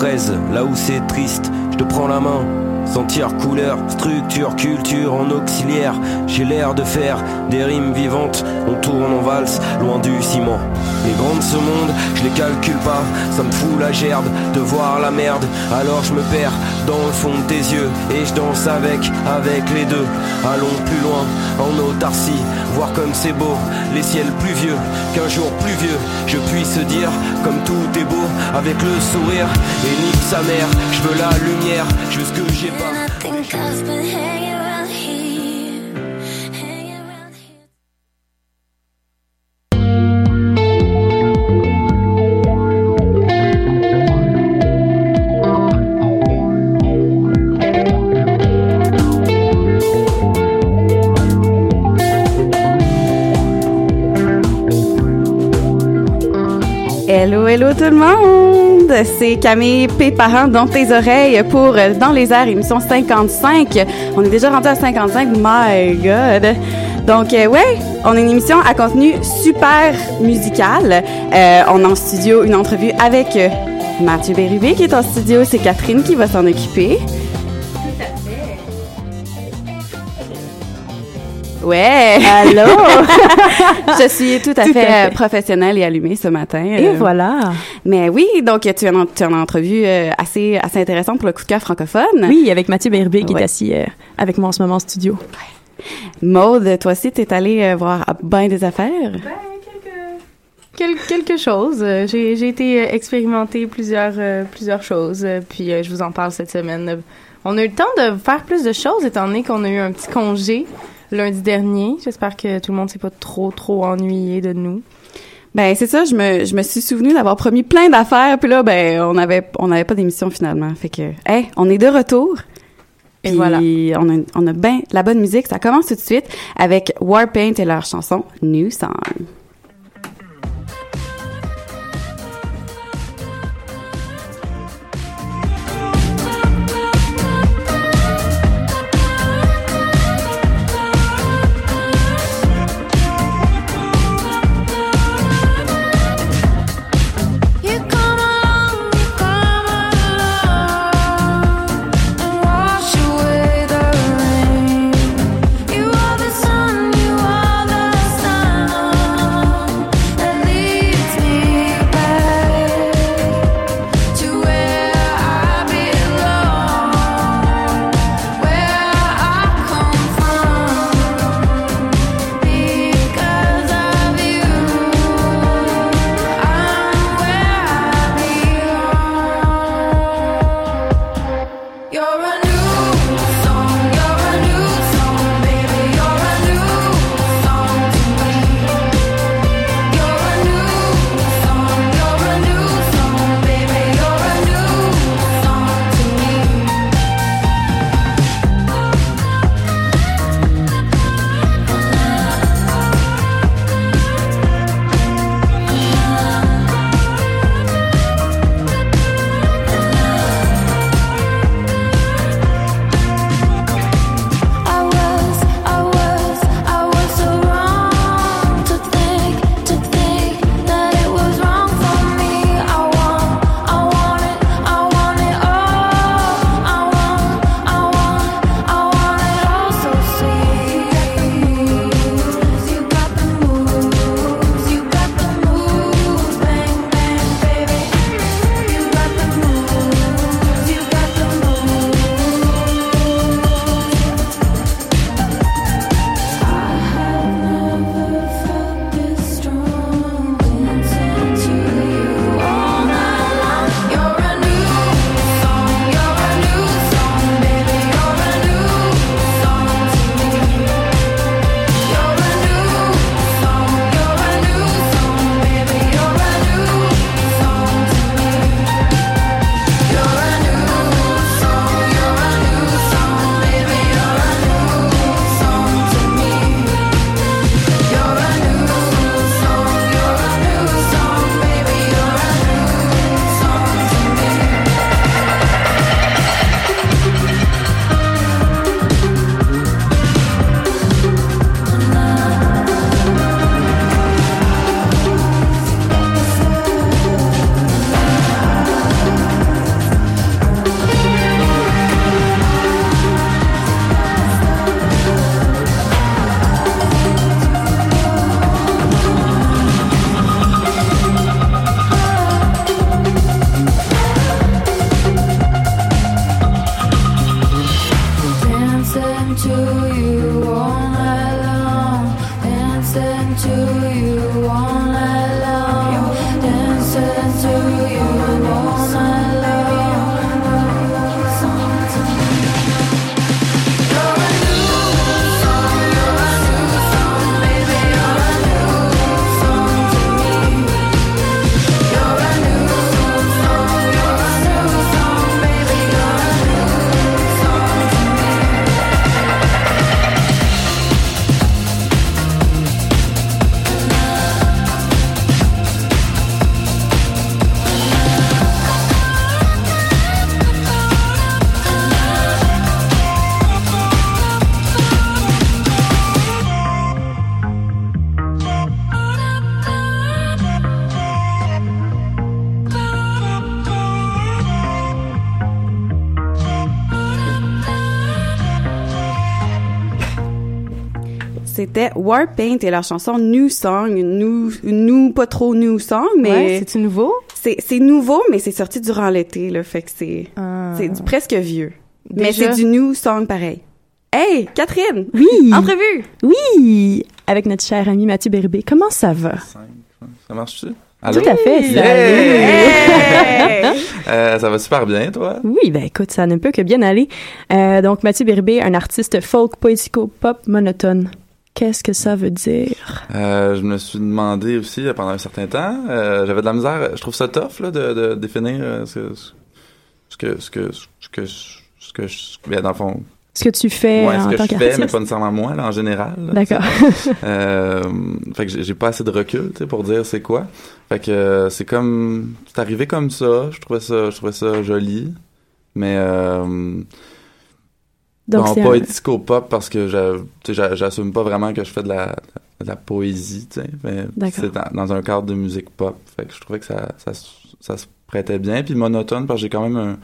Fraise là où c'est triste, je te prends la main. Sentir couleur, structure, culture en auxiliaire. J'ai l'air de faire des rimes vivantes. On tourne en valse, loin du ciment. Les grands de ce monde, je les calcule pas. Ça me fout la gerbe de voir la merde. Alors je me perds dans le fond de tes yeux et je danse avec, avec les deux. Allons plus loin en autarcie, voir comme c'est beau, les ciels pluvieux, qu'un jour pluvieux, je puisse dire comme tout est beau avec le sourire et nique sa mère. Je veux la lumière, je veux ce que j'ai pas. C'est Camille P. Parent dans tes oreilles pour euh, Dans les airs, émission 55. On est déjà rendu à 55, my god! Donc, euh, ouais, on a une émission à contenu super musical. Euh, on a en studio une entrevue avec euh, Mathieu Bérubé qui est en studio. C'est Catherine qui va s'en occuper. Ouais! Allô? Je suis tout à Tout fait, à fait. professionnelle et allumée ce matin. Et voilà. Mais oui, donc tu as, une- tu as une entrevue euh, assez, assez intéressante pour le coup de cœur francophone. Oui, avec Mathieu Berbé qui Ouais. est assis euh, avec moi en ce moment en studio. Maude, toi aussi, t'es allée euh, voir bien des affaires? Quel- quelque chose. J'ai j'ai été expérimenter plusieurs, euh, plusieurs choses, puis euh, je vous en parle cette semaine. On a eu le temps de faire plus de choses, étant donné qu'on a eu un petit congé lundi dernier. J'espère que tout le monde s'est pas trop, trop ennuyé de nous. Ben c'est ça, je me, je me suis souvenu d'avoir promis plein d'affaires, puis là, ben on avait on n'avait pas d'émission finalement. Fait que, hey, on est de retour. Et voilà. on a, on a bien la bonne musique. Ça commence tout de suite avec Warpaint et leur chanson New Song. C'était Warpaint et leur chanson New Song, New, New pas trop New Song, Ouais, mais c'est-tu nouveau? c'est c'est nouveau, mais c'est sorti durant l'été, là, fait que c'est Ah. c'est du presque vieux. Mais c'est du New Song pareil. Hey, Catherine! Oui! Entrevue! Oui! Avec notre cher ami Mathieu Bérubé. Comment ça va? Ouais. Ça marche-tu? Tout à fait. Yeah! Hey! Euh, ça va super bien, toi? Oui, ben écoute, ça ne peut que bien aller. Euh, donc, Mathieu Bérubé, un artiste folk, poético-pop monotone. Qu'est-ce que ça veut dire? Euh, je me suis demandé aussi euh, pendant un certain temps. euh, J'avais de la misère. Je trouve ça tough là, de, de définir ce, ce que ce que ce que ce que je, bien, dans le fond, Ce que tu fais ouais, en ce que tant je fais, mais pas nécessairement moi là, en général. D'accord. Euh, fait que j'ai pas assez de recul, pour dire c'est quoi. Fait que c'est comme c'est arrivé comme ça. Je trouvais ça, je trouvais ça joli, mais Donc, c'est pas un- éthico-pop parce que j'assume pas vraiment que je fais de la, de la poésie, tu sais, c'est dans, dans un cadre de musique pop. Fait que je trouvais que ça, ça, se- ça se prêtait bien, puis monotone parce que j'ai quand même un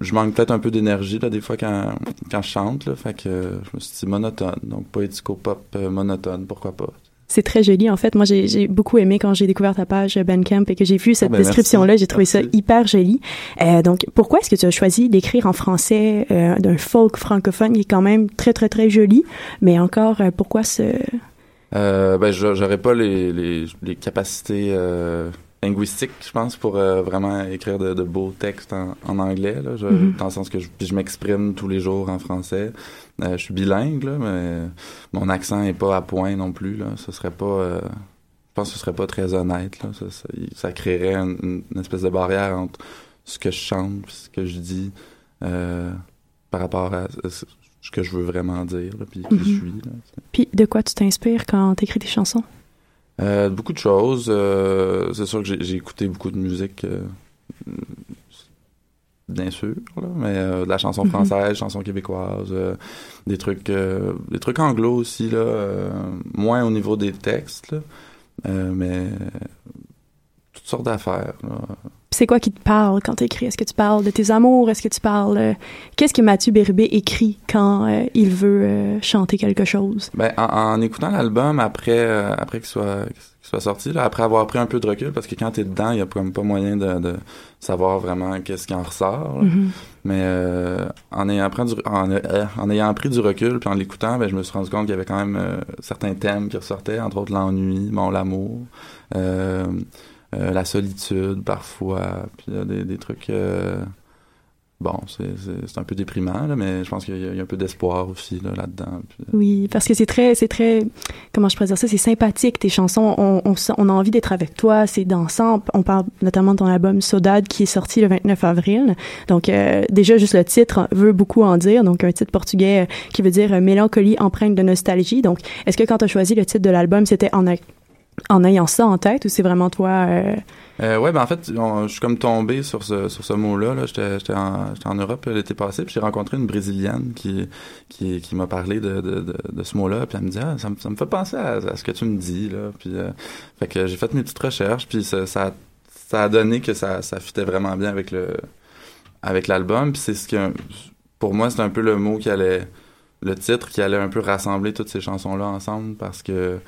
je manque peut-être un peu d'énergie là des fois quand, quand je chante là, fait que euh, je me suis dit monotone, donc pas éthico-pop euh, monotone, pourquoi pas. C'est très joli, en fait. Moi, j'ai beaucoup aimé quand j'ai découvert ta page euh, Bandcamp et que j'ai vu cette ben, merci. description-là. J'ai trouvé ça hyper joli. Euh, donc, pourquoi est-ce que tu as choisi d'écrire en français euh, d'un folk francophone qui est quand même très, très, très joli? Mais encore, euh, pourquoi ce... Ben, j'a- j'aurais pas les, les, les capacités linguistiques, je pense, pour euh, vraiment écrire de, de beaux textes en, en anglais. Là, je- Mhm. Dans le sens que je, m'exprime tous les jours en français. Euh, je suis bilingue, là, mais mon accent est pas à point non plus. Là. Ce serait pas... euh, je pense que ce serait pas très honnête. Là. Ça, ça, ça créerait une, une espèce de barrière entre ce que je chante ce que je dis par rapport à ce que je veux vraiment dire, là, puis qui je suis. Là. Puis, de quoi tu t'inspires quand tu écris tes chansons? Euh, beaucoup de choses. euh, c'est sûr que j'ai, écouté beaucoup de musique, euh, bien sûr, là, mais euh, de la chanson Mhm. française, chanson québécoise, euh, des trucs, euh, des trucs anglo aussi là, euh, moins au niveau des textes, là, euh, mais toutes sortes d'affaires. C'est quoi qui te parle quand tu écris? Est-ce que tu parles de tes amours? Est-ce que tu parles... euh, Qu'est-ce que Mathieu Bérubé écrit quand euh, il veut euh, chanter quelque chose? Ben, en, en écoutant l'album après, euh, après qu'il soit, qu'il soit sorti, là, après avoir pris un peu de recul, parce que quand t'es dedans, il y a comme pas moyen de, de savoir vraiment qu'est-ce qui en ressort. Mhm. Mais euh, en ayant pris du en, en ayant pris du recul puis en l'écoutant, ben je me suis rendu compte qu'il y avait quand même certains thèmes qui ressortaient, entre autres l'ennui, bon l'amour, euh, la solitude parfois, puis des, des trucs euh, bon, c'est un peu déprimant là, mais je pense qu'il y, a- un peu d'espoir aussi là là-dedans. puis, euh, Oui, parce que c'est très, très, comment je pourrais dire ça, c'est sympathique tes chansons. On, a envie d'être avec toi, c'est dansant. On parle notamment de ton album Sodade qui est sorti le 29 avril. Donc euh, déjà juste le titre veut beaucoup en dire. Donc un titre portugais euh, qui veut dire euh, mélancolie empreinte de nostalgie. Donc est-ce que quand tu as choisi le titre de l'album, c'était en en ayant ça en tête ou c'est vraiment toi euh, Euh, ouais, ben en fait, je suis comme tombé sur ce, sur ce mot-là. Là. J'étais, j'étais, en, en Europe euh, l'été passé, puis j'ai rencontré une Brésilienne qui, qui, qui m'a parlé de, de, de, ce mot-là, puis elle me dit ah, ça, me, ça me fait penser à, à ce que tu me dis. Là. Puis, euh, fait que j'ai fait mes petites recherches, puis ça, ça, ça a donné que ça, ça fitait vraiment bien avec, avec l'album. Puis c'est ce que, pour moi, c'est un peu le mot qui allait, le titre qui allait un peu rassembler toutes ces chansons-là ensemble, parce que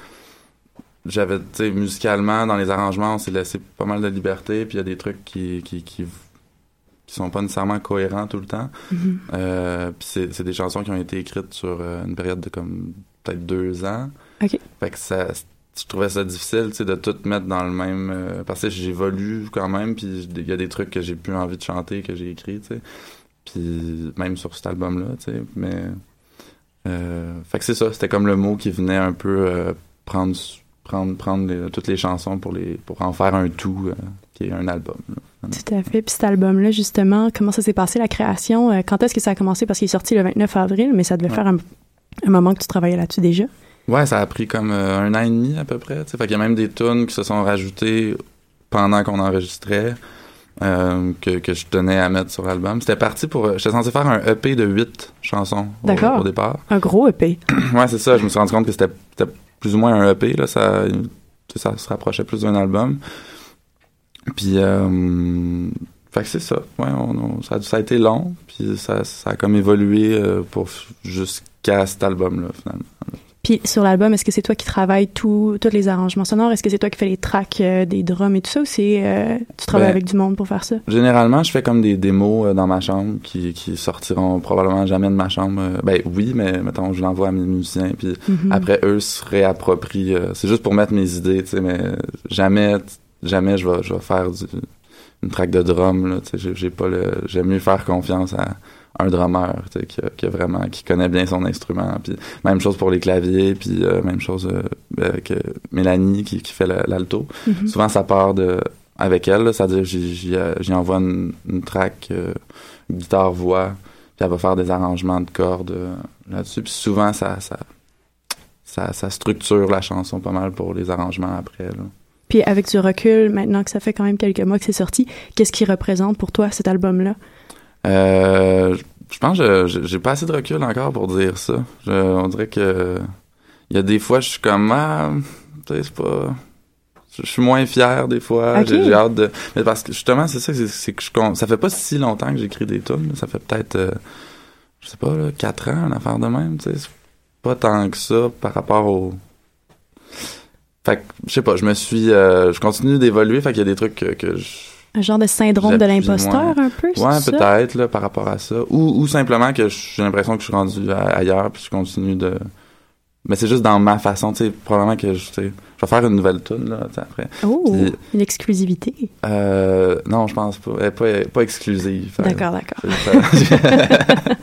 j'avais, tu sais, musicalement, dans les arrangements, on s'est laissé pas mal de liberté, puis il y a des trucs qui, qui, qui, qui sont pas nécessairement cohérents tout le temps. Euh, puis c'est, des chansons qui ont été écrites sur euh, une période de comme peut-être deux ans. Ok. Fait que ça, je trouvais ça difficile, tu sais, de tout mettre dans le même... euh, parce que j'évolue quand même, puis il y a des trucs que j'ai plus envie de chanter, que j'ai écrits, tu sais. Puis même sur cet album-là, tu sais, mais... Euh, fait que c'est ça, c'était comme le mot qui venait un peu prendre prendre prendre les- toutes les chansons pour les pour en faire un tout euh, qui est un album. là. Tout à fait. Puis cet album-là, justement, comment ça s'est passé, la création? Euh, Quand est-ce que ça a commencé? Parce qu'il est sorti le 29 avril, mais ça devait Ouais. faire un, un moment que tu travaillais là-dessus déjà. Ouais, ça a pris comme euh, un an et demi à peu près. tu sais. Fait qu'il y a même des tunes qui se sont rajoutées pendant qu'on enregistrait. que, que je tenais à mettre sur l'album. C'était parti pour... J'étais censé faire un EP de huit chansons au, D'accord. au départ. Un gros EP. Ouais, c'est ça. Je me suis rendu compte que c'était plus ou moins un EP. Là, ça, ça se rapprochait plus d'un album. Puis, euh, fait que c'est ça. Ouais, on- ça, ça a été long. Puis ça, ça a comme évolué euh, pour jusqu'à cet album-là, finalement. Puis sur l'album, est-ce que c'est toi qui travailles tout, tous les arrangements sonores? Est-ce que c'est toi qui fais les tracks euh, des drums et tout ça ou c'est euh, tu travailles Ben, avec du monde pour faire ça? Généralement, je fais comme des démos euh, dans ma chambre qui, qui sortiront probablement jamais de ma chambre. Euh, Ben oui, mais mettons, je l'envoie à mes musiciens, puis Mhm. après eux se réapproprient. euh, c'est juste pour mettre mes idées, tu sais, mais jamais, jamais je vais, je vais faire du, une track de drum. J'ai, pas le, j'aime mieux faire confiance à un drummer, qui, a- qui vraiment, qui connaît bien son instrument. Puis même chose pour les claviers, puis euh, même chose euh, avec euh, Mélanie qui, qui fait l'alto. Mhm. Souvent, ça part de avec elle, c'est-à-dire j'y, euh, j'y envoie une, une track euh, guitare-voix, puis elle va faire des arrangements de cordes là-dessus. Puis souvent, ça, ça, ça, ça structure la chanson pas mal pour les arrangements après. Là. Puis avec du recul, maintenant que ça fait quand même quelques mois que c'est sorti, qu'est-ce qui représente pour toi cet album-là? Euh, je pense que je- j'ai pas assez de recul encore pour dire ça. Je- on dirait que il y a des fois, je suis comme ah, tu sais, c'est pas. Je suis moins fier des fois. J'ai hâte de. Mais parce que justement, c'est ça, c'est- que je ça fait pas si longtemps que j'écris des tunes. Ça fait peut-être, euh, je sais pas, là, quatre ans, une affaire de même. Tu sais, c'est pas tant que ça par rapport au. Fait que je sais pas, je me suis, euh, je continue d'évoluer. Fait qu'il y a des trucs que, que je Un genre de syndrome de l'imposteur un peu, Ouais, peut-être, là, par rapport à ça. Ou, ou simplement que j'ai l'impression que je suis rendu ailleurs, puis je continue de... Mais c'est juste dans ma façon, tu sais, probablement que je, je vais faire une nouvelle tune là, après. Oh, Puis- une exclusivité. Euh, non, je pense pas. Elle est pas, pas exclusive. D'accord, d'accord.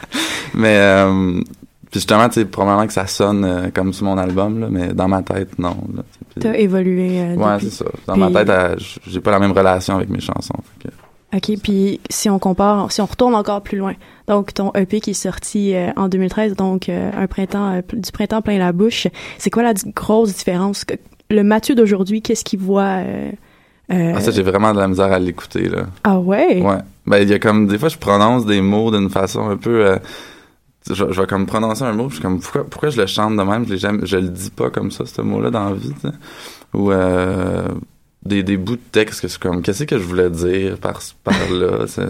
mais, euh, puis justement, tu sais, probablement que ça sonne euh, comme sur mon album, là, mais dans ma tête, non. T'as évolué euh, Ouais, c'est ça. Dans Puis- ma tête, euh, j'ai pas la même relation avec mes chansons. fait que- OK, puis si on compare, si on retourne encore plus loin, donc ton EP qui est sorti euh, en 2013, donc euh, un printemps, euh, du printemps plein la bouche, c'est quoi la grosse différence? Que- Le Mathieu d'aujourd'hui, qu'est-ce qu'il voit? euh, euh, Ah, ça, j'ai vraiment de la misère à l'écouter, là. ah ouais? Ouais. Ben, il y a comme, des fois, je prononce des mots d'une façon un peu, euh, je, je vais comme prononcer un mot, puis je suis comme, pourquoi, pourquoi je le chante de même? Je jamais, je le dis pas comme ça, ce mot-là, dans la vie. Ou, euh, des, des bouts de texte que c'est comme, qu'est-ce que je voulais dire par, par là? Ça?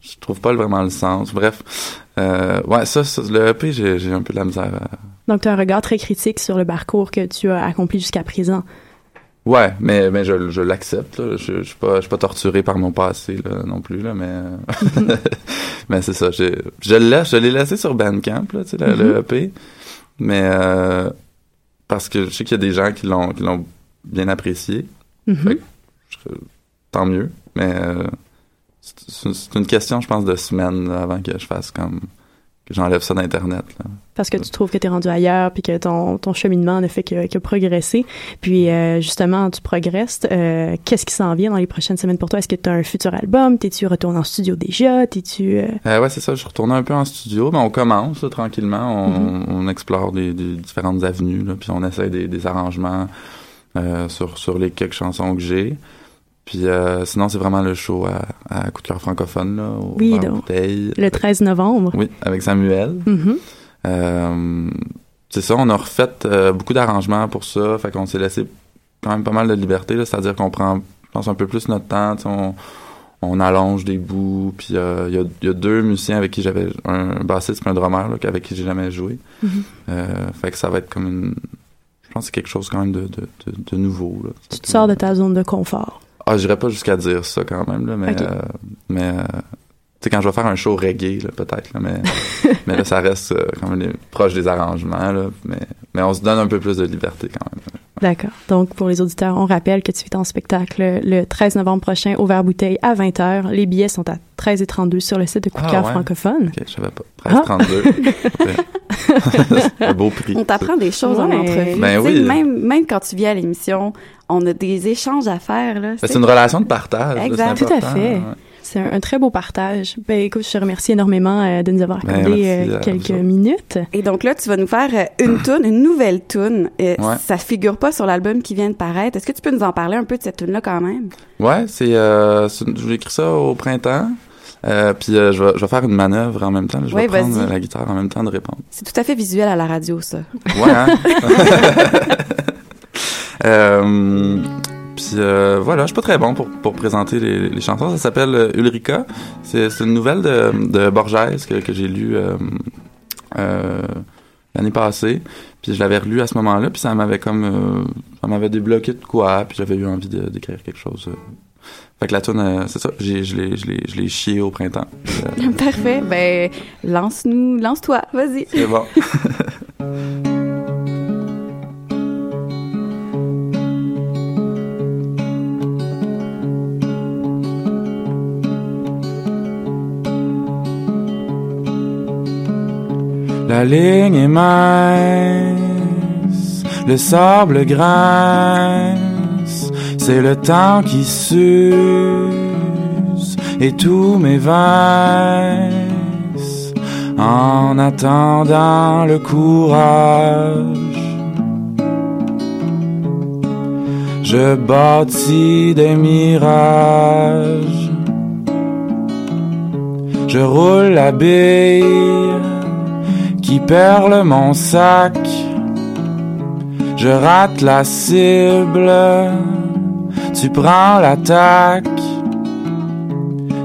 Je trouve pas vraiment le sens. Bref. Euh, ouais, ça, ça, le EP, j'ai, j'ai un peu de la misère à... Donc tu as un regard très critique sur le parcours que tu as accompli jusqu'à présent. Ouais, mais, mais je, je l'accepte. là. Je, je suis pas, je suis pas torturé par mon passé là, non plus là, mais mais c'est ça. Je le laisse, je l'ai laissé sur Bandcamp là, tu sais, le, le EP, mais euh, parce que je sais qu'il y a des gens qui l'ont, qui l'ont bien apprécié. Mhm. Fait que je- tant mieux, mais euh, c'est- une question, je pense, de semaines avant que je fasse comme que j'enlève ça d'internet. Parce que tu trouves que tu es rendu ailleurs, puis que ton, ton cheminement ne fait que, que progresser. Puis euh, justement, tu progresses. Euh, Qu'est-ce qui s'en vient dans les prochaines semaines pour toi? Est-ce que tu as un futur album? T'es-tu retourné en studio déjà? T'es-tu... euh, Euh, ouais, c'est ça. Je suis retourné un peu en studio, mais on commence là, tranquillement. On, Mhm. on explore des, des différentes avenues, là, puis on essaie des, des arrangements euh, sur, sur les quelques chansons que j'ai. Puis euh, sinon, c'est vraiment le show à, à Coup de cœur francophone, là, au Oui, donc. Bouteille. le 13 novembre? Oui, avec Samuel. Mhm. Euh, c'est ça, on a refait euh, beaucoup d'arrangements pour ça, fait qu'on s'est laissé quand même pas mal de liberté, là, c'est-à-dire qu'on prend, je pense, un peu plus notre temps, on, on allonge des bouts, puis il y, a, il y a deux musiciens avec qui j'avais, un bassiste et un drummer, là, avec qui j'ai jamais joué. Mhm. Euh, fait que ça va être comme une... Je pense que c'est quelque chose quand même de, de, de, de nouveau. Là. Tu te sors de ta zone de confort. Ah, j'irais pas jusqu'à dire ça quand même, là, mais... Euh, mais euh, tu sais, quand je vais faire un show reggae, là, peut-être, là, mais, mais là, ça reste euh, quand même les- proche des arrangements, là, mais, mais on se donne un peu plus de liberté quand même. D'accord. Donc, pour les auditeurs, on rappelle que tu es en spectacle le 13 novembre prochain au Verre Bouteille à 20h. Les billets sont à 13 et 32 sur le site de Coup de Ah, cœur ouais. francophone. Ok, je savais pas. Ah. 13-32. c'est un beau prix. On t'apprend des choses en Ouais. entrevue. Ben Tu sais, oui. Même, même quand tu viens à l'émission, on a des échanges à faire. Là, Ben, C'est- une relation de partage. Exact. Tout à fait. ouais. C'est un, un très beau partage. Ben, écoute, je te remercie énormément euh, de nous avoir Ben, accordé merci euh, quelques minutes. Et donc là, tu vas nous faire euh, une tune, une nouvelle tune. Euh, Ouais. Ça figure pas sur l'album qui vient de paraître. Est-ce que tu peux nous en parler un peu de cette tune-là quand même? Ouais, c'est, euh, une- j'ai écrit ça au printemps. Euh, puis euh, je, vais, je vais faire une manœuvre en même temps. là. Je Oui, vais prendre vas-y. la guitare en même temps de répondre. C'est tout à fait visuel à la radio, ça. Ouais, hein? euh, puis euh, voilà, je suis pas très bon pour, pour présenter les, les chansons. Ça s'appelle euh, Ulrika. C'est, une nouvelle de, de Borges que, que j'ai lue euh, l'année passée. Puis je l'avais relu à ce moment-là, puis ça m'avait comme ça m'avait débloqué de quoi, puis j'avais eu envie d'écrire quelque chose. Fait que la tune, euh, c'est ça, je l'ai, chié au printemps. Parfait. Ben, lance-nous, lance-toi. Vas-y. c'est bon. La ligne est mince, le sable grince, c'est le temps qui s'use et tous mes en attendant le courage. Je bâtis des mirages, je roule la bille qui perle mon sac. Je rate la cible, tu prends l'attaque.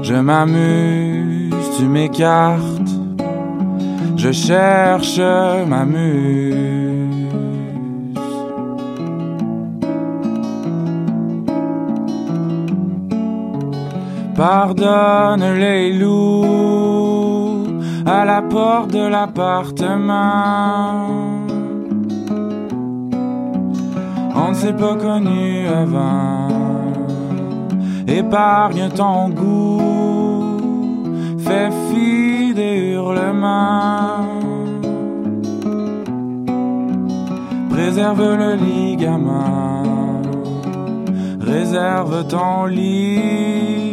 Je m'amuse, tu m'écartes. Je cherche ma muse. Pardonne les loups à la porte de l'appartement. On ne s'est pas connu avant. Épargne ton goût, fais fi des hurlements. Préserve le ligament, réserve ton lit.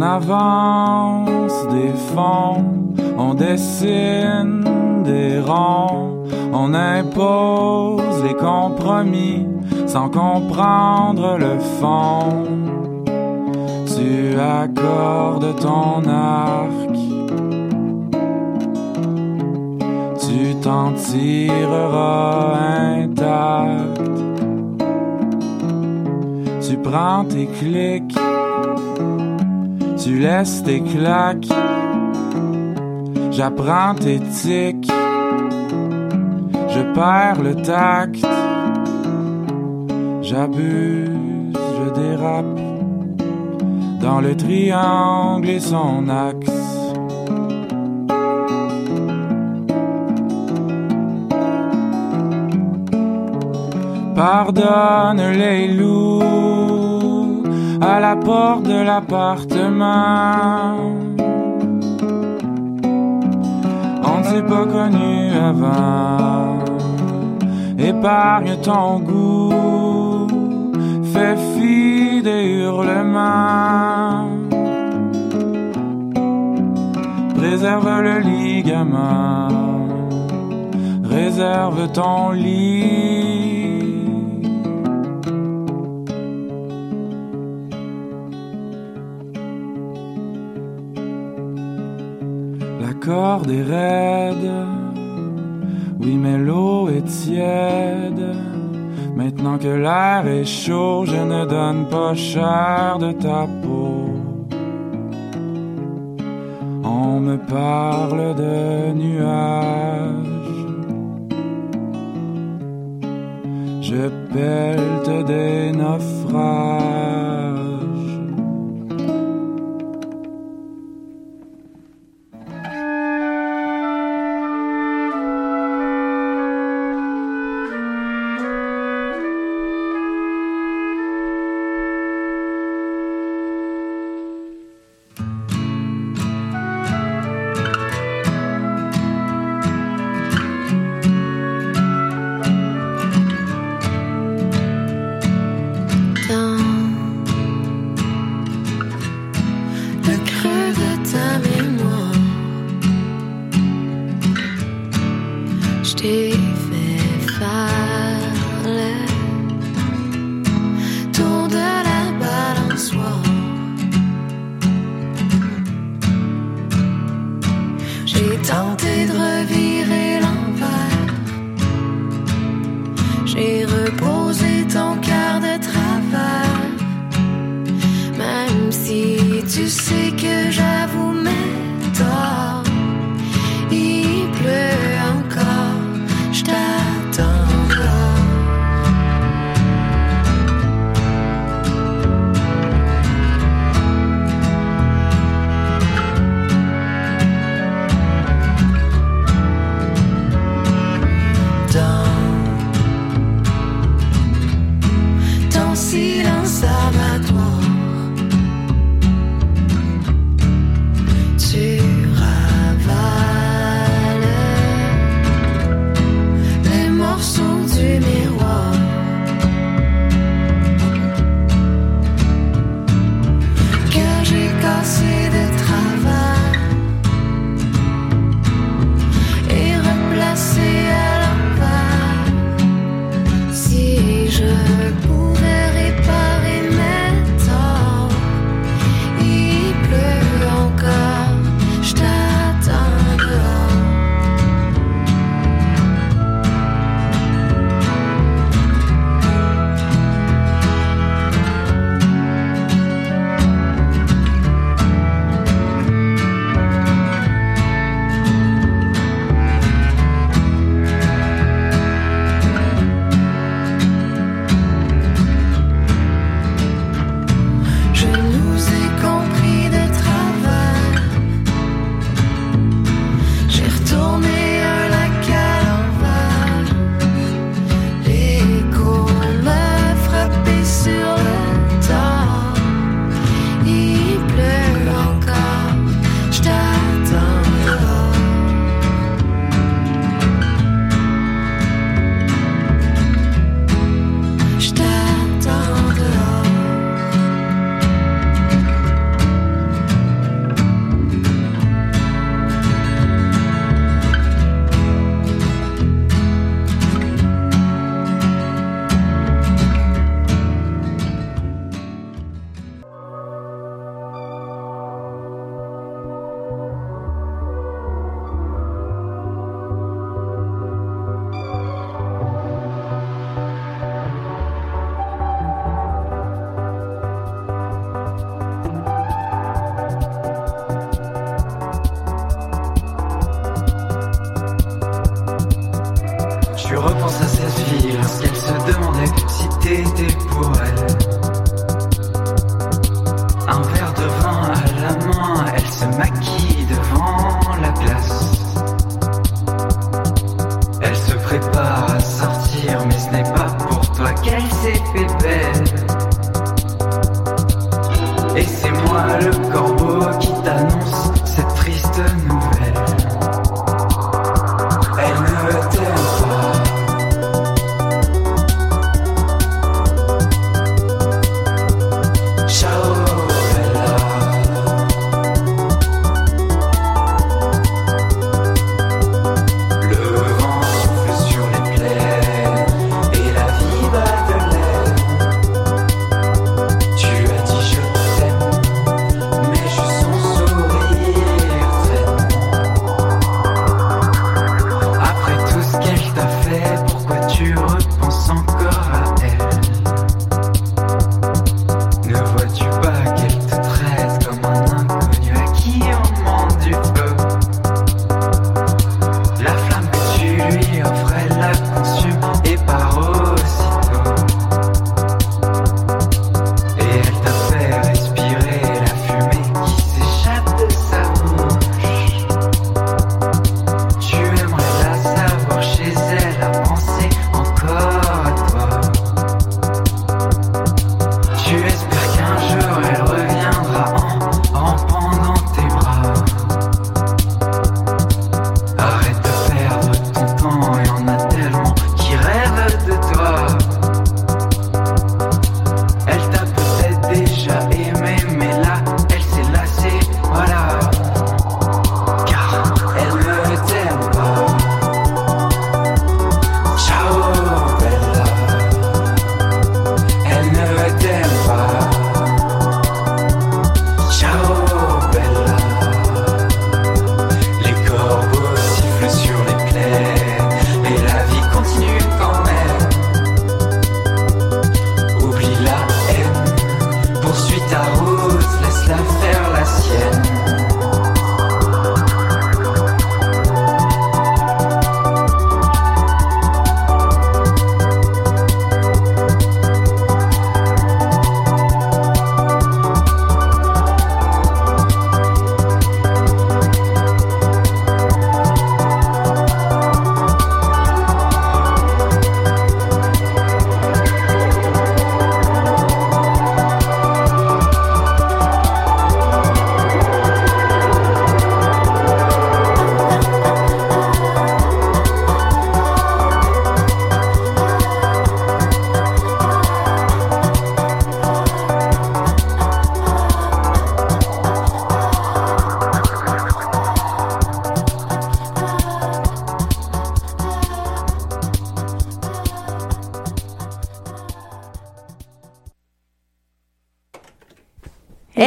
On avance des fonds, on dessine des ronds, on impose les compromis sans comprendre le fond. Tu accordes ton arc, tu t'en tireras intact. Tu prends tes clics tu laisses tes claques, j'apprends tes tics, je perds le tact, j'abuse, je dérape. Dans le triangle et son axe. Pardonne les loups à la porte de l'appartement. On ne s'est pas connu avant. Épargne ton goût, fais fi des hurlements. Préserve le ligament, réserve ton lit. Corde est raide, oui mais l'eau est tiède. Maintenant que l'air est chaud, je ne donne pas cher de ta peau. On me parle de nuages. Je pelte des naufrages.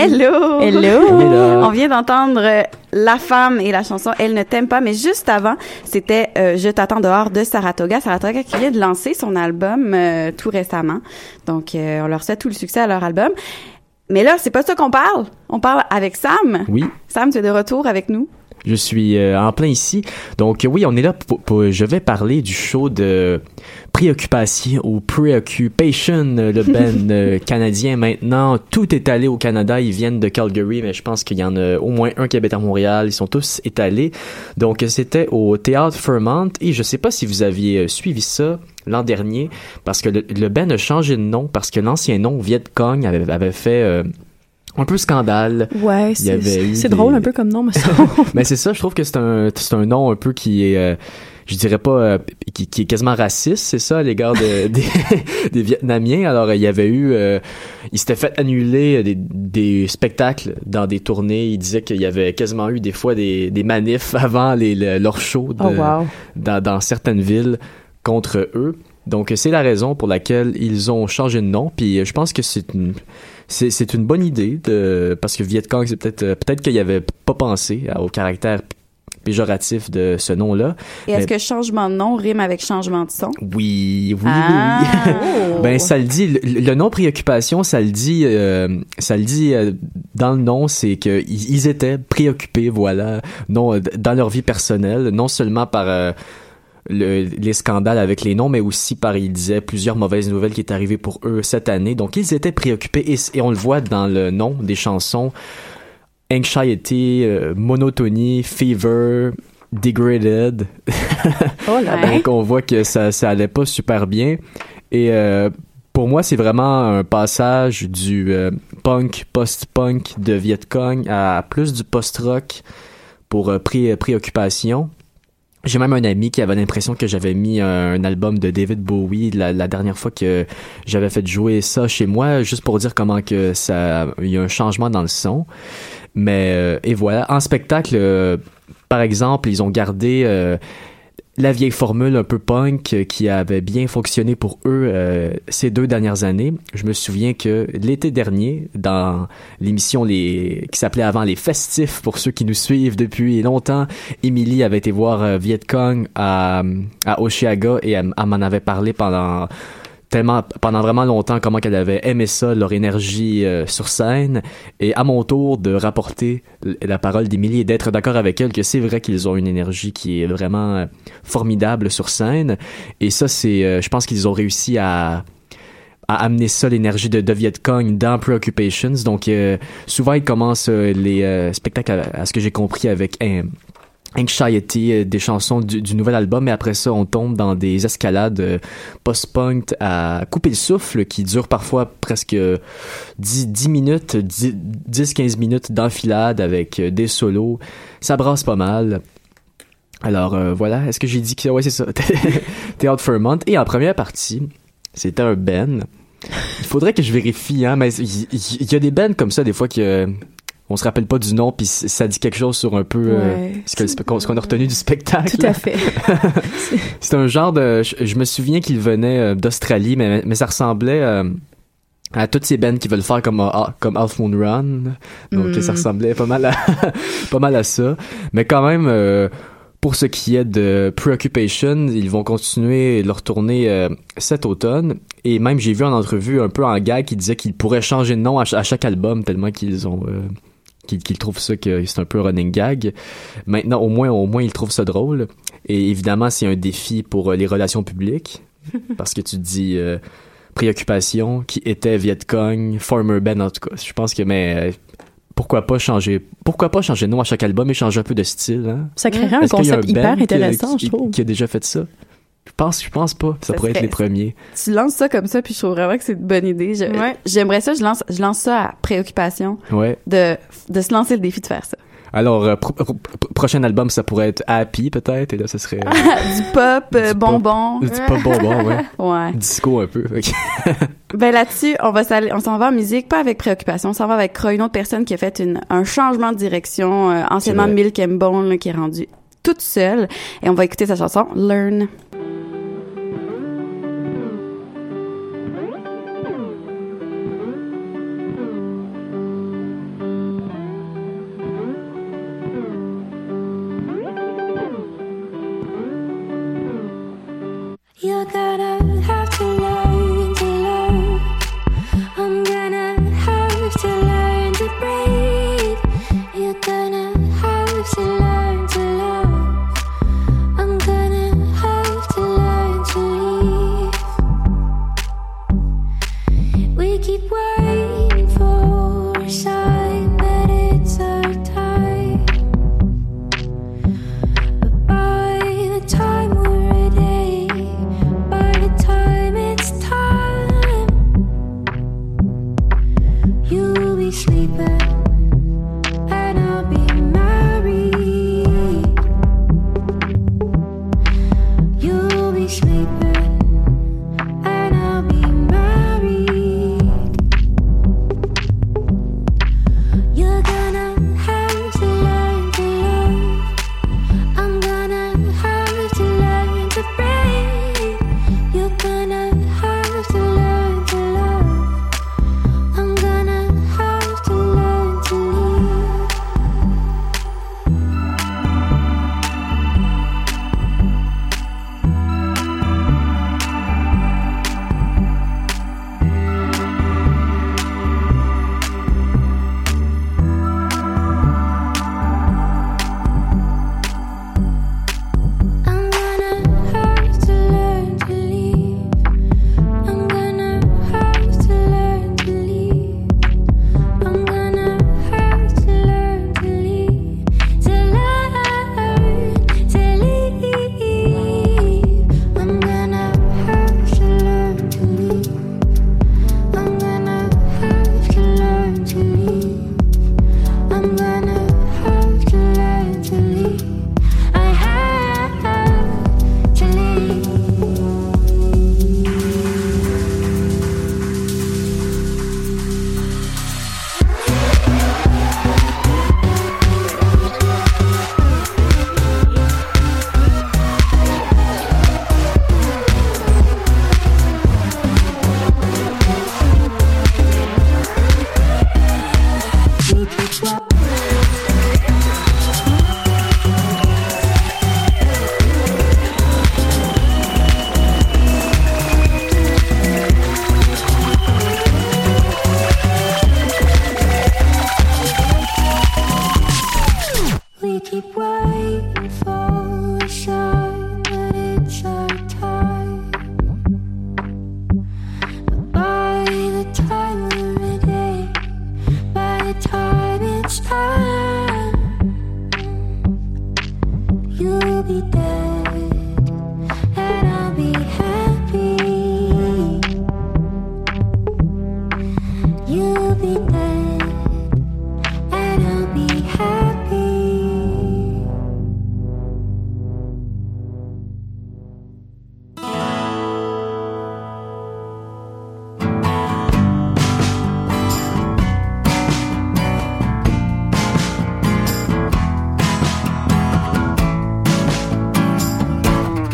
Hello! Hello! On vient d'entendre euh, La femme et la chanson Elle ne t'aime pas, mais juste avant, c'était euh, Je t'attends dehors de Saratoga. Saratoga qui vient de lancer son album euh, tout récemment. Donc, euh, on leur souhaite tout le succès à leur album. Mais là, c'est pas ça qu'on parle. On parle avec Sam. Oui, Sam, tu es de retour avec nous. Je suis euh, en plein ici. Donc oui, on est là pour, pour- je vais parler du show de préoccupation ou preoccupation euh, le band euh, canadien. Maintenant tout est allé au Canada. Ils viennent de Calgary mais je pense qu'il y en a au moins un qui habite à Montréal. Ils sont tous étalés. Donc c'était au théâtre Fairmont et je sais pas si vous aviez euh, suivi ça l'an dernier parce que le, le band a changé de nom parce que l'ancien nom Viet Cong avait, avait fait euh, un peu scandale Ouais, c'est des- drôle un peu comme nom, mais ça. mais c'est ça, je trouve que c'est un, c'est un nom un peu qui est, euh, je dirais pas, euh, qui, qui est quasiment raciste, c'est ça, à l'égard de, des, des Vietnamiens. Alors, il y avait eu, euh, il s'était fait annuler des, des spectacles dans des tournées. Il disait qu'il y avait quasiment eu des fois des, des manifs avant les, le- leurs shows de- Oh wow. dans, dans certaines villes contre eux. Donc, c'est la raison pour laquelle ils ont changé de nom. Puis, euh, je pense que c'est une, c'est, c'est une bonne idée de, parce que Viet Cong, c'est peut-être, euh, peut-être qu'il avait pas pensé au caractère péjoratif de ce nom-là. Et est-ce que changement de nom rime avec changement de son? Oui, oui, Ah! oui. ben, ça le dit, le, le nom préoccupation, ça le dit, euh, ça le dit euh, dans le nom, c'est que ils étaient préoccupés, voilà, non, dans leur vie personnelle, non seulement par euh, le- les scandales avec les noms, mais aussi par, il disait, plusieurs mauvaises nouvelles qui est arrivées pour eux cette année. Donc, ils étaient préoccupés et, et on le voit dans le nom des chansons. Anxiety, euh, Monotonie, Fever, Degraded. Oh. Donc, on voit que ça, ça allait pas super bien. Et euh, pour moi, c'est vraiment un passage du euh, punk, post-punk de Viet Cong à plus du post-rock pour euh, pré- préoccupation. J'ai même un ami qui avait l'impression que j'avais mis un, album de David Bowie la, la dernière fois que j'avais fait jouer ça chez moi, juste pour dire comment que ça, il y a un changement dans le son. Mais euh, et voilà, en spectacle, euh, par exemple, ils ont gardé euh, la vieille formule un peu punk qui avait bien fonctionné pour eux euh, ces deux dernières années. Je me souviens que l'été dernier, dans l'émission les qui s'appelait avant les festifs pour ceux qui nous suivent depuis longtemps, Emily avait été voir euh, Viet Cong à, à Oshiaga et elle m'en avait parlé pendant tellement pendant vraiment longtemps comment qu'elle avait aimé ça leur énergie euh, sur scène. Et à mon tour de rapporter la parole d'Émilie et d'être d'accord avec elle que c'est vrai qu'ils ont une énergie qui est vraiment euh, formidable sur scène. Et ça c'est euh, je pense qu'ils ont réussi à amener ça l'énergie de, de Viet dans Preoccupations. Donc souvent ils commencent les spectacles à, à ce que j'ai compris avec un Anxiety, euh, des chansons du, nouvel album, et après ça, on tombe dans des escalades euh, post-punk à couper le souffle qui durent parfois presque 10, 10 minutes, 10-15 minutes d'enfilade avec euh, des solos. Ça brasse pas mal. Alors euh, voilà, est-ce que j'ai dit que... Ouais, c'est ça. Théâtre Fairmont. Et en première partie, c'était un Ben. Il faudrait que je vérifie, hein, mais il y, a des bands comme ça, des fois, que on se rappelle pas du nom, puis ça dit quelque chose sur un peu euh, Ouais. ce qu'on a retenu du spectacle. Tout à fait. C'est un genre de. Je, je me souviens qu'il venait euh, d'Australie, mais, mais ça ressemblait euh, à toutes ces bands qui veulent faire comme, comme Half Moon Run. Donc Mm. ça ressemblait pas mal à, pas mal à ça. Mais quand même, euh, pour ce qui est de Preoccupation, ils vont continuer leur tournée euh, cet automne. Et même, j'ai vu en entrevue un peu en gag qui disait qu'ils pourraient changer de nom à, ch- à chaque album tellement qu'ils ont. euh, qu'ils trouvent ça que c'est un peu running gag. Maintenant, au moins, au moins, ils trouvent ça drôle. Et évidemment, c'est un défi pour euh, les relations publiques. parce que tu dis euh, préoccupation qui était Vietcong, Former Ben, en tout cas. Je pense que, mais euh, pourquoi pas changer pourquoi pas changer de nom à chaque album et changer un peu de style, hein? Ça créerait un qu'il concept band hyper intéressant, qui, je trouve. Qui a déjà fait ça? Je pense, je pense pas. Ça, Ça pourrait être les premiers. Tu lances ça comme ça, puis je trouve vraiment que c'est une bonne idée. Je- Ouais. J'aimerais ça, je lance, je lance ça à préoccupation Ouais. de, de se lancer le défi de faire ça. Alors, euh, pro- pro- pro- prochain album, ça pourrait être Happy, peut-être, et là, ce serait euh, du pop, euh, Du pop. bonbon. du pop bonbon, ouais. Ouais. Disco un peu. ok. Ben là-dessus, on va on s'en va en musique, pas avec préoccupation, on s'en va avec une autre personne qui a fait une, un changement de direction, euh, anciennement. Milk and Bone, là, qui est rendue toute seule. Et on va écouter sa chanson Learn.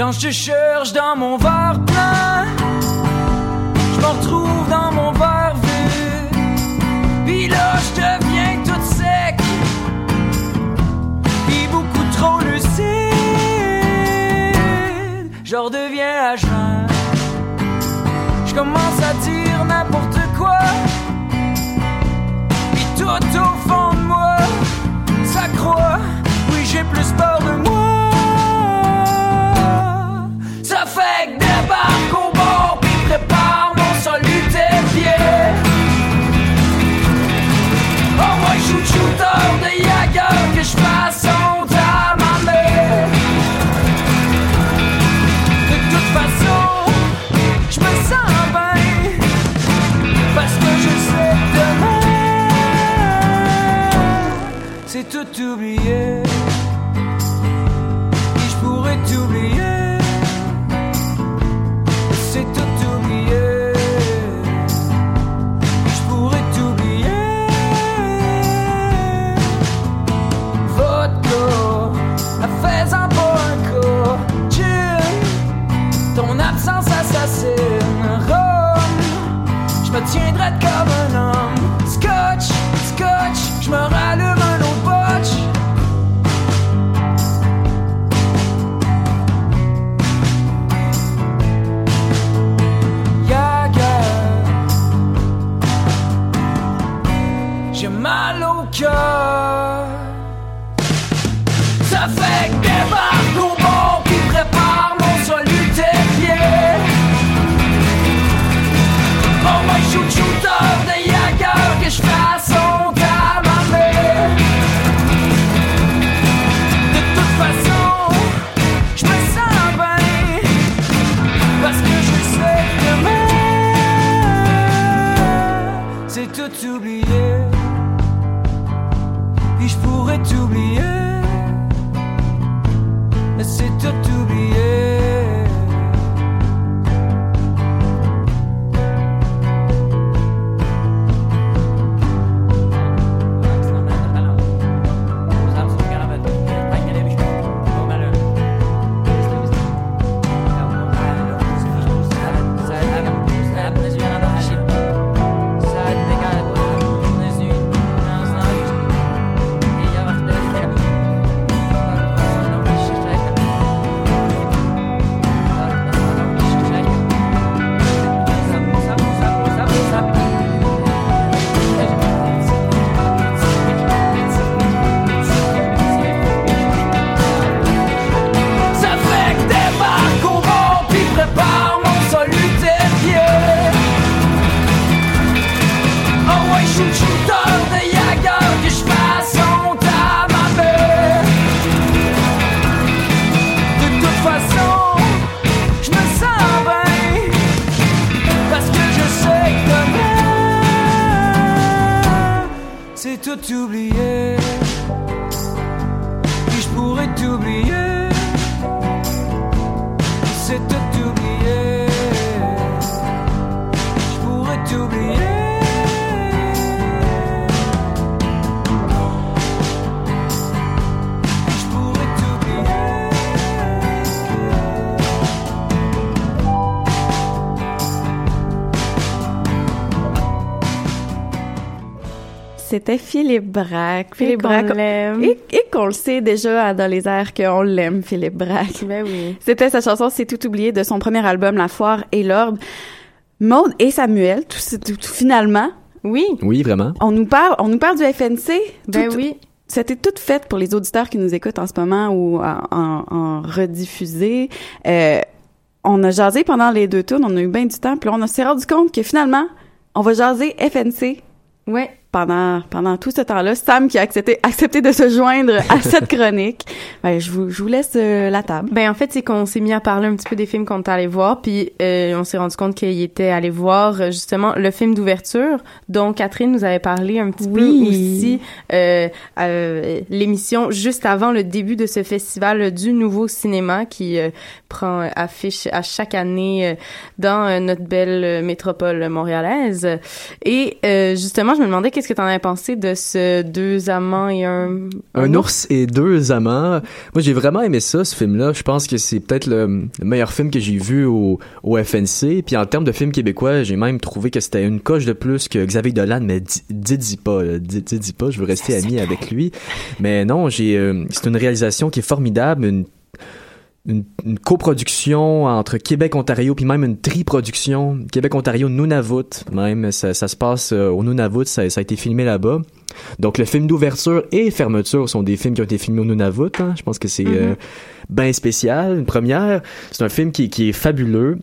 Quand je te c'est tout C'était Philippe Braque. Philippe qu'on Braque. l'aime. Et, et qu'on le sait déjà dans les airs qu'on l'aime, Philippe Braque. Ben oui. C'était sa chanson C'est tout oublié de son premier album La Foire et l'Ordre. Maude et Samuel, tout, tout- tout- finalement, Oui. Oui, vraiment. on nous parle, on nous parle du FNC. Ben Tout- oui. C'était tout fait pour les auditeurs qui nous écoutent en ce moment ou en, en, en rediffusé. Euh, on a jasé pendant les deux tours, on a eu bien du temps, puis on s'est rendu compte que finalement, on va jaser FNC Ouais. Pendant pendant tout ce temps-là. Sam qui a accepté accepté de se joindre à cette chronique. Ben, je vous je vous laisse euh, la table. Ben en fait, c'est qu'on s'est mis à parler un petit peu des films qu'on était allé voir, puis euh, on s'est rendu compte qu'il était allé voir euh, justement le film d'ouverture dont Catherine nous avait parlé un petit peu aussi euh, euh, l'émission juste avant le début de ce festival du nouveau cinéma qui euh, prend affiche à chaque année euh, dans notre belle métropole montréalaise. Et euh, justement, je me demandais qu'est-ce que t'en as pensé de ce deux amants et un... Un ours et deux amants. Moi, j'ai vraiment aimé ça, ce film-là. Je pense que c'est peut-être le, le meilleur film que j'ai vu au, au FNC. Puis en termes de film québécois, j'ai même trouvé que c'était une coche de plus que Xavier Dolan, mais dis, pas, dis, pas, je veux rester ami avec lui. Mais non, j'ai, euh, c'est une réalisation qui est formidable, une une, une coproduction entre Québec, Ontario, puis même une triproduction. Québec, Ontario, Nunavut, même. Ça, ça se passe euh, au Nunavut, ça, ça a été filmé là-bas. Donc, le film d'ouverture et fermeture sont des films qui ont été filmés au Nunavut. hein. Je pense que c'est euh, bien spécial. Une première, c'est un film qui, qui est fabuleux.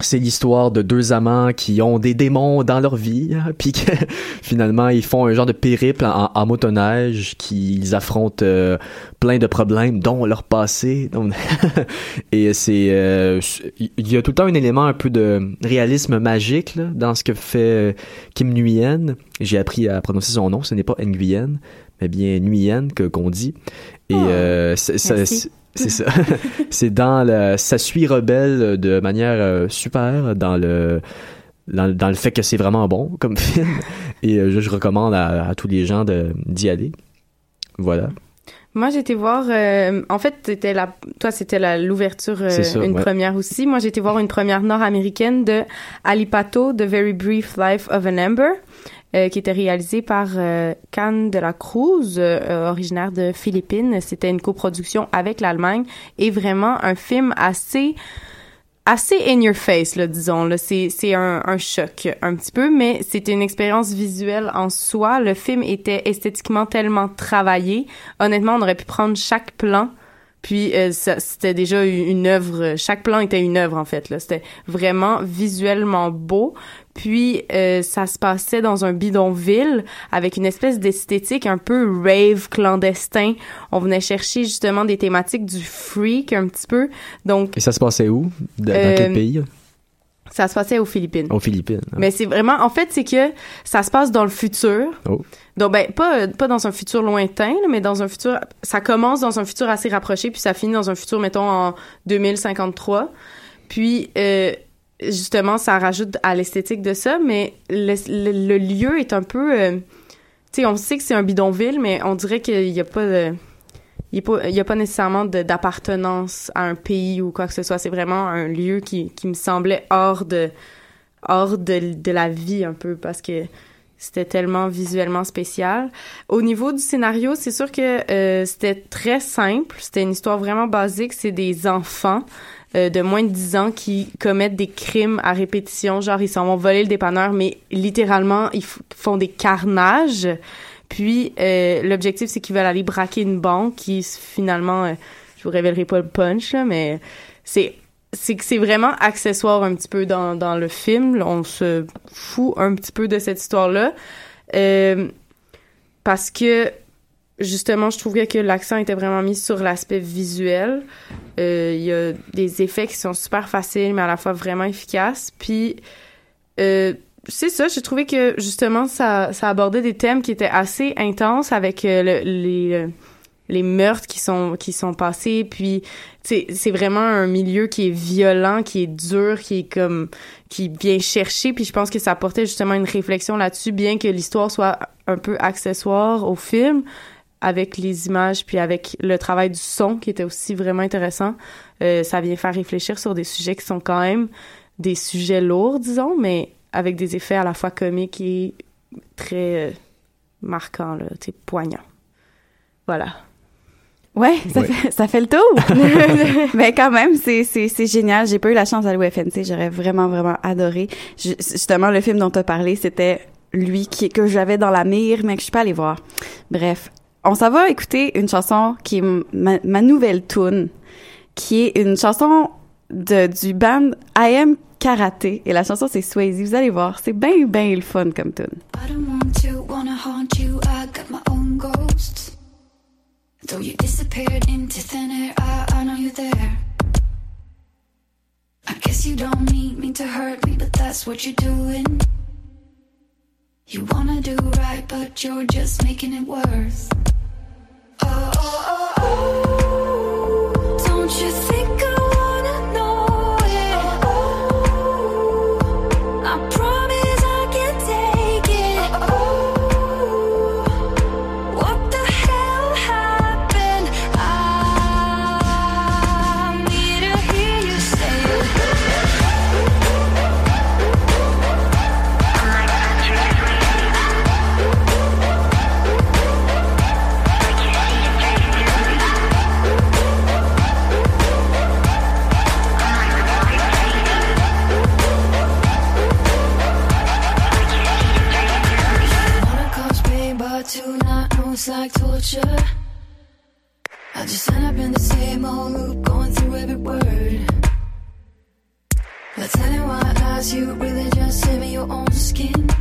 C'est l'histoire de deux amants qui ont des démons dans leur vie, hein, puis que finalement ils font un genre de périple en, en motoneige, qu'ils affrontent euh, plein de problèmes, dont leur passé. Donc, et c'est, euh, il y a tout le temps un élément un peu de réalisme magique là, dans ce que fait euh, Kim Nguyen. J'ai appris à prononcer son nom, ce n'est pas Nguyen, mais bien Nguyen que qu'on dit. Et euh, ça- merci. C'est ça. c'est dans le, ça suit Rebelle de manière euh, super dans le, dans, dans le fait que c'est vraiment bon comme film. Et euh, je, je recommande à, à tous les gens d'y aller. Voilà. Moi, été voir. euh, en fait, c'était la. Toi, c'était l'ouverture, euh, une ouais. première aussi. Moi, été voir une première nord-américaine de Ali Pato, The Very Brief Life of an Amber, euh, qui était réalisée par euh, Can de la Cruz, euh, euh, originaire de Philippines. C'était une coproduction avec l'Allemagne et vraiment un film assez assez in your face, là, disons. Là. C'est, c'est un, un choc, un petit peu, mais c'était une expérience visuelle en soi. Le film était esthétiquement tellement travaillé. Honnêtement, on aurait pu prendre chaque plan, puis euh, c'était déjà une œuvre. Chaque plan était une œuvre, en fait. Là. C'était vraiment visuellement beau. Puis euh, ça se passait dans un bidonville avec une espèce d'esthétique un peu rave clandestin. On venait chercher justement des thématiques du freak un petit peu. Donc Et ça se passait où? Dans Euh, quel pays? ça se passait aux Philippines. Aux Philippines. Mais c'est vraiment, en fait, c'est que ça se passe dans le futur. Oh. Donc, ben, pas, pas dans un futur lointain, mais dans un futur, ça commence dans un futur assez rapproché, puis ça finit dans un futur, mettons, en 2053. Puis, euh, justement, ça rajoute à l'esthétique de ça, mais le, lieu est un peu, euh, tu sais, on sait que c'est un bidonville, mais on dirait qu'il y a pas de, il y a pas, nécessairement d'appartenance à un pays ou quoi que ce soit. C'est vraiment un lieu qui, qui me semblait hors de, hors de, de la vie un peu parce que c'était tellement visuellement spécial. Au niveau du scénario, c'est sûr que euh, c'était très simple. C'était une histoire vraiment basique. C'est des enfants euh, de moins de 10 ans qui commettent des crimes à répétition. Genre, ils s'en vont voler le dépanneur, mais littéralement, ils font des carnages. Puis, euh, l'objectif, c'est qu'ils veulent aller braquer une banque qui, finalement, euh, je vous révélerai pas le punch, là, mais c'est c'est que c'est vraiment accessoire un petit peu dans, dans le film. On se fout un petit peu de cette histoire-là. Euh, parce que, justement, je trouvais que l'accent était vraiment mis sur l'aspect visuel. Euh, Il y a des effets qui sont super faciles, mais à la fois vraiment efficaces. Puis, euh, c'est ça, j'ai trouvé que, justement, ça, ça abordait des thèmes qui étaient assez intenses avec euh, le- les... les meurtres qui sont qui sont passés puis c'est c'est vraiment un milieu qui est violent qui est dur qui est comme qui vient chercher puis je pense que ça apportait justement une réflexion là-dessus bien que l'histoire soit un peu accessoire au film avec les images puis avec le travail du son qui était aussi vraiment intéressant euh, ça vient faire réfléchir sur des sujets qui sont quand même des sujets lourds disons mais avec des effets à la fois comiques et très euh, marquants là tu sais poignants voilà Ouais, ça, Ouais. Fait, ça fait le tour. Mais quand même, c'est c'est c'est génial. J'ai pas eu la chance d'aller au FNC. J'aurais vraiment vraiment adoré. Ju- justement, le film dont tu as parlé, c'était lui qui que j'avais dans la mire, mais que je suis pas allée voir. Bref, on s'en va écouter une chanson qui est ma, ma nouvelle tune, qui est une chanson de du band I Am Karaté et la chanson c'est Swayze. Vous allez voir, c'est bien bien le fun comme tune. I don't want to wanna haunt you. I got my own ghosts. Though you disappeared into thin air, I, I know you're there. I guess you don't need me to hurt me, but that's what you're doing. You wanna do right, but you're just making it worse. Oh, oh, oh. Torture. I just end up in the same old loop, going through every word. But telling why I asked you really just saving your own skin.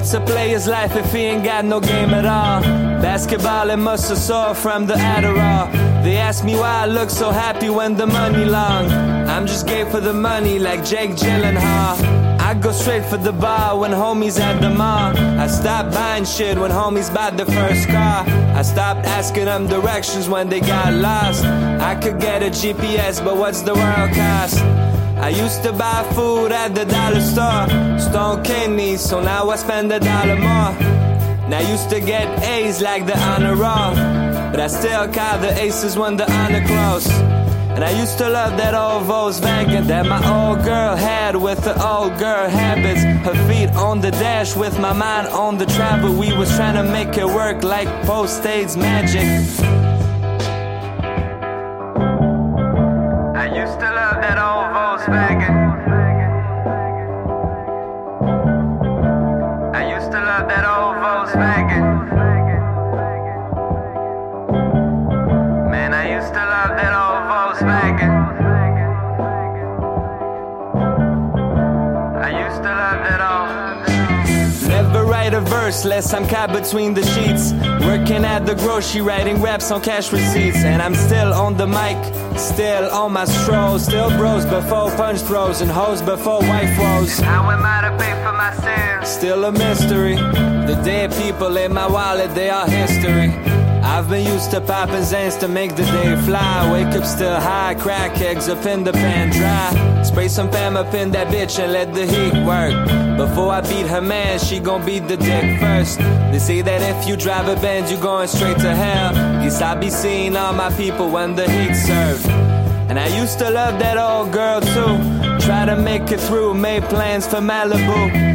What's a player's life if he ain't got no game at all? Basketball and muscle sore from the Adderall. They ask me why I look so happy when the money long. I'm just gay for the money like Jake Gyllenhaal. I go straight for the bar when homies at the mall. I stop buying shit when homies buy the first car. I stopped asking them directions when they got lost. I could get a GPS, but what's the world cost? I used to buy food at the dollar store, stone kidneys, so now I spend a dollar more. And I used to get A's like the honor roll, but I still call the aces when the honor close. And I used to love that old Volkswagen that my old girl had with the old girl habits. Her feet on the dash with my mind on the travel. We was trying to make it work like post-AIDS magic. back. Write less I'm caught between the sheets. Working at the grocery, writing raps on cash receipts. And I'm still on the mic, still on my strolls. Still bros before punch throws and hoes before wife woes. How am I to pay for my sins? Still a mystery. The dead people in my wallet, they are history. I've been used to popping Zans to make the day fly. Wake up still high, crack eggs up in the pan dry. Spray some fam up in that bitch and let the heat work. Before I beat her man, she gon' beat the dick first. They say that if you drive a Benz, you going straight to hell. Guess I be seeing all my people when the heat served. And I used to love that old girl too. Try to make it through, made plans for Malibu.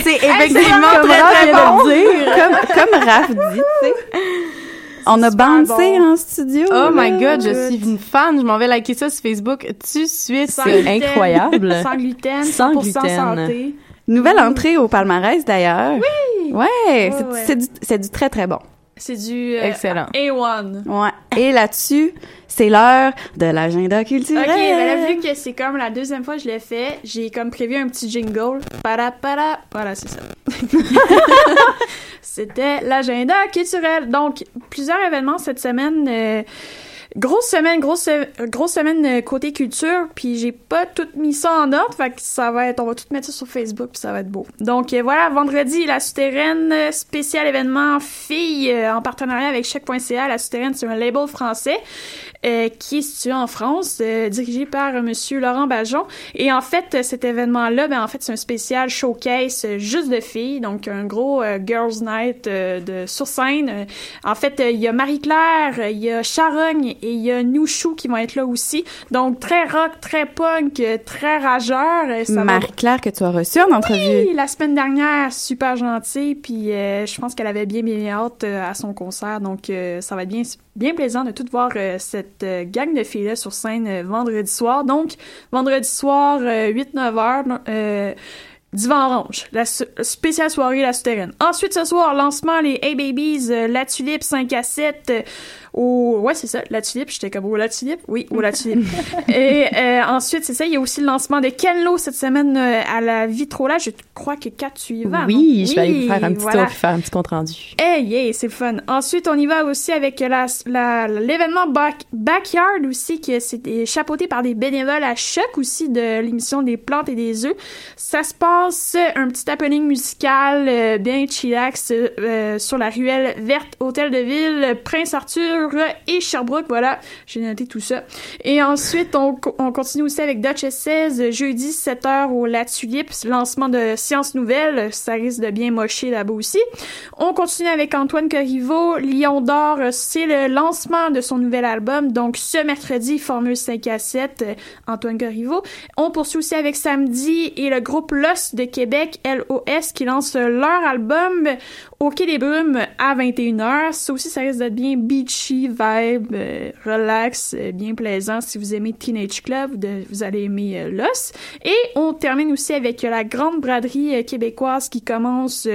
C'est effectivement Comme très, Raph très vient de bon. Comme, comme Raph dit, tu sais. On a bandé bon. en studio. Oh my god, je suis une fan. Je m'en vais liker ça sur Facebook suite. Sans gluten. incroyable. Sans gluten, Sans 100% gluten. santé. Nouvelle entrée au palmarès d'ailleurs. Oui! Ouais, c'est ouais. c'est du, c'est du très très bon. C'est du euh, Excellent. A1. Ouais. Et là-dessus, c'est l'heure de l'agenda culturel. Ok, ben là, vu que c'est comme la deuxième fois que je l'ai fait, j'ai comme prévu un petit jingle. Para, para. Voilà, c'est ça. C'était l'agenda culturel. Donc, plusieurs événements cette semaine. euh, grosse semaine, grosse, se- grosse semaine euh, côté culture, puis j'ai pas tout mis ça en ordre, fait que ça va être, on va tout mettre ça sur Facebook, puis ça va être beau. Donc euh, voilà, vendredi, la souterraine, euh, spécial événement filles en partenariat avec Chèque.ca. La souterraine, c'est un label français euh, qui est situé en France, dirigé par Monsieur Laurent Bajon. Et en fait, cet événement-là, ben en fait, c'est un spécial showcase juste de filles, donc un gros girls' night de sur scène. En fait, il y a Marie-Claire, euh, il y a Charogne et il y a Nouchou qui vont être là aussi. Donc très rock, très punk, très rageur. Marie-Claire que tu as reçue en entrevue. oui, la semaine dernière, super gentille, puis euh, je pense qu'elle avait bien bien hâte euh, à son concert, donc euh, ça va être bien bien plaisant de tout voir euh, cette euh, gang de filles là sur scène euh, vendredi soir. Donc vendredi soir 8-9 heures. Divan Orange, la spéciale soirée La Souterraine. Ensuite, ce soir, lancement les Hey Babies, euh, La Tulipe 5 à 7 euh, au... Ouais, c'est ça, La Tulipe. J'étais comme au La Tulipe? Oui, au La Tulipe. Et euh, ensuite, c'est ça, il y a aussi le lancement de Ken Lo cette semaine euh, à la Vitrola. Je crois que Kat, tu y vas, Oui, non? je vais aller vous faire un petit voilà. tour faire un petit compte rendu. Hey, yeah, c'est fun. Ensuite, on y va aussi avec la, la- l'événement Back- Backyard aussi, qui c'est chapeauté par des bénévoles à choc aussi de l'émission des plantes et des œufs. Ça se passe un petit happening musical euh, bien chillax euh, sur la ruelle verte, hôtel de ville, Prince Arthur et Sherbrooke. Voilà, j'ai noté tout ça. Et ensuite, on, co- on continue aussi avec Duchess 16, jeudi 7h au La Tulipe, lancement de Sciences Nouvelles. Ça risque de bien mocher là-bas aussi. On continue avec Antoine Corriveau. Lion d'or, euh, c'est le lancement de son nouvel album. Donc, ce mercredi, Formule 5 à 7, euh, Antoine Corriveau. On poursuit aussi avec Samedi et le groupe Lost de Québec, LOS, qui lance leur album au Quai des Brumes à 21h. Ça aussi, ça risque d'être bien beachy, vibe, euh, relax, euh, bien plaisant. Si vous aimez Teenage Club, vous, de- vous allez aimer euh, Lost. Et on termine aussi avec euh, la grande braderie québécoise qui commence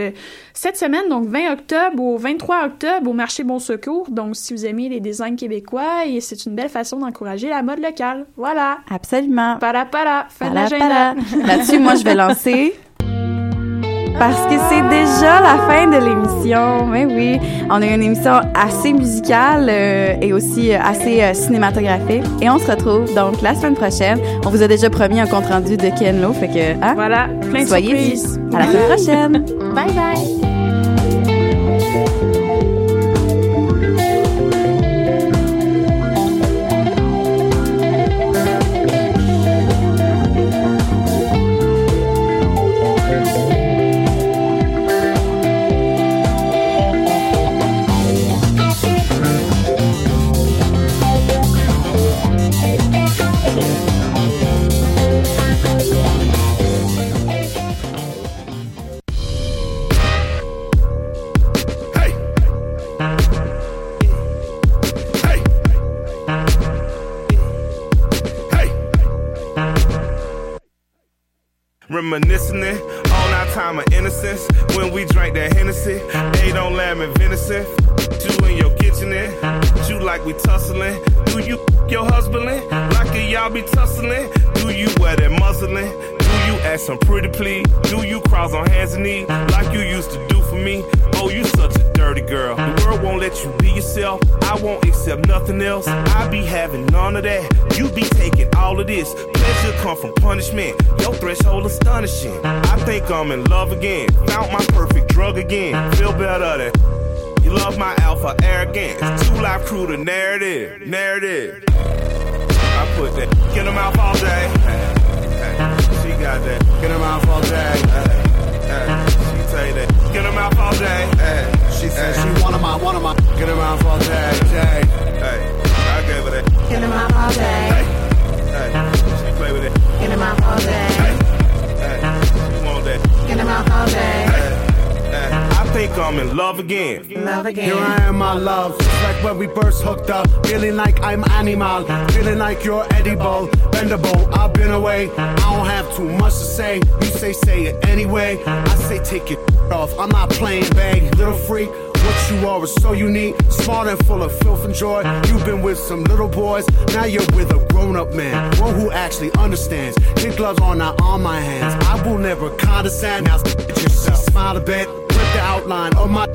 cette semaine, donc 20 octobre au 23 octobre au marché Bon Secours. Donc, si vous aimez les designs québécois, et c'est une belle façon d'encourager la mode locale. Voilà. Absolument. Para para, fin de Para, l'agenda. para. Là-dessus, moi, je vais lancer. Parce que c'est déjà la fin de l'émission. Mais oui, on a une émission assez musicale euh, et aussi euh, assez euh, cinématographique. Et on se retrouve donc la semaine prochaine. On vous a déjà promis un compte rendu de Ken Lo, fait que hein, Voilà, plein de soyez. À la semaine prochaine. Bye bye. Think I'm in love again. Found my perfect drug again. Feel better than. You love my alpha arrogance. Two life crew, the narrative. Narrative. I put that in her mouth all day. She got that in her mouth all day. She say that in her mouth all day. She said she one of my, one of my in her mouth all day. day. Hey, I gave her that In the mouth all day. Hey, she play with it. In the mouth all day all day. I think I'm in love again. Love again. Here I am, my love. Just like when we first hooked up. Feeling like I'm animal. Feeling like you're edible, bendable. I've been away. I don't have too much to say. You say say it anyway. I say take it off. I'm not playing, bag. Little freak. What you are is so unique, smart and full of filth and joy. You've been with some little boys, now you're with a grown up man, one who actually understands. Kid gloves are not on my hands. I will never condescend. Now, yourself. Smile a bit, rip the outline of my.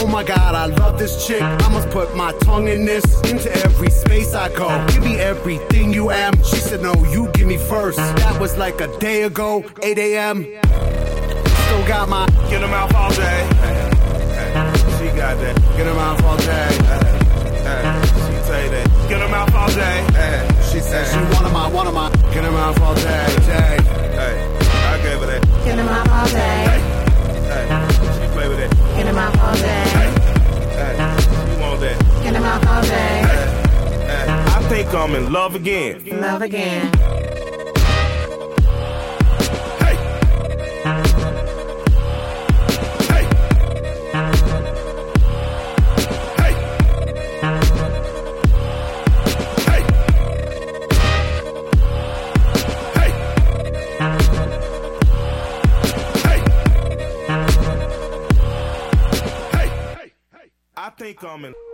Oh my god, I love this chick. I must put my tongue in this. Into every space I go. Give me everything you am. She said, No, you give me first. That was like a day ago, 8 a.m. Still got my. Get him out all day. She got that. Get him out all day. She say that. Get him out all day. She said she wanted my, wanted my. Get him out all day, day. Hey, I gave her that. Get him out all day. Hey, she play with that. Get him out all day. Hey, you want that? Get him out all day. I think I'm in love again. Love again. Think I'm in.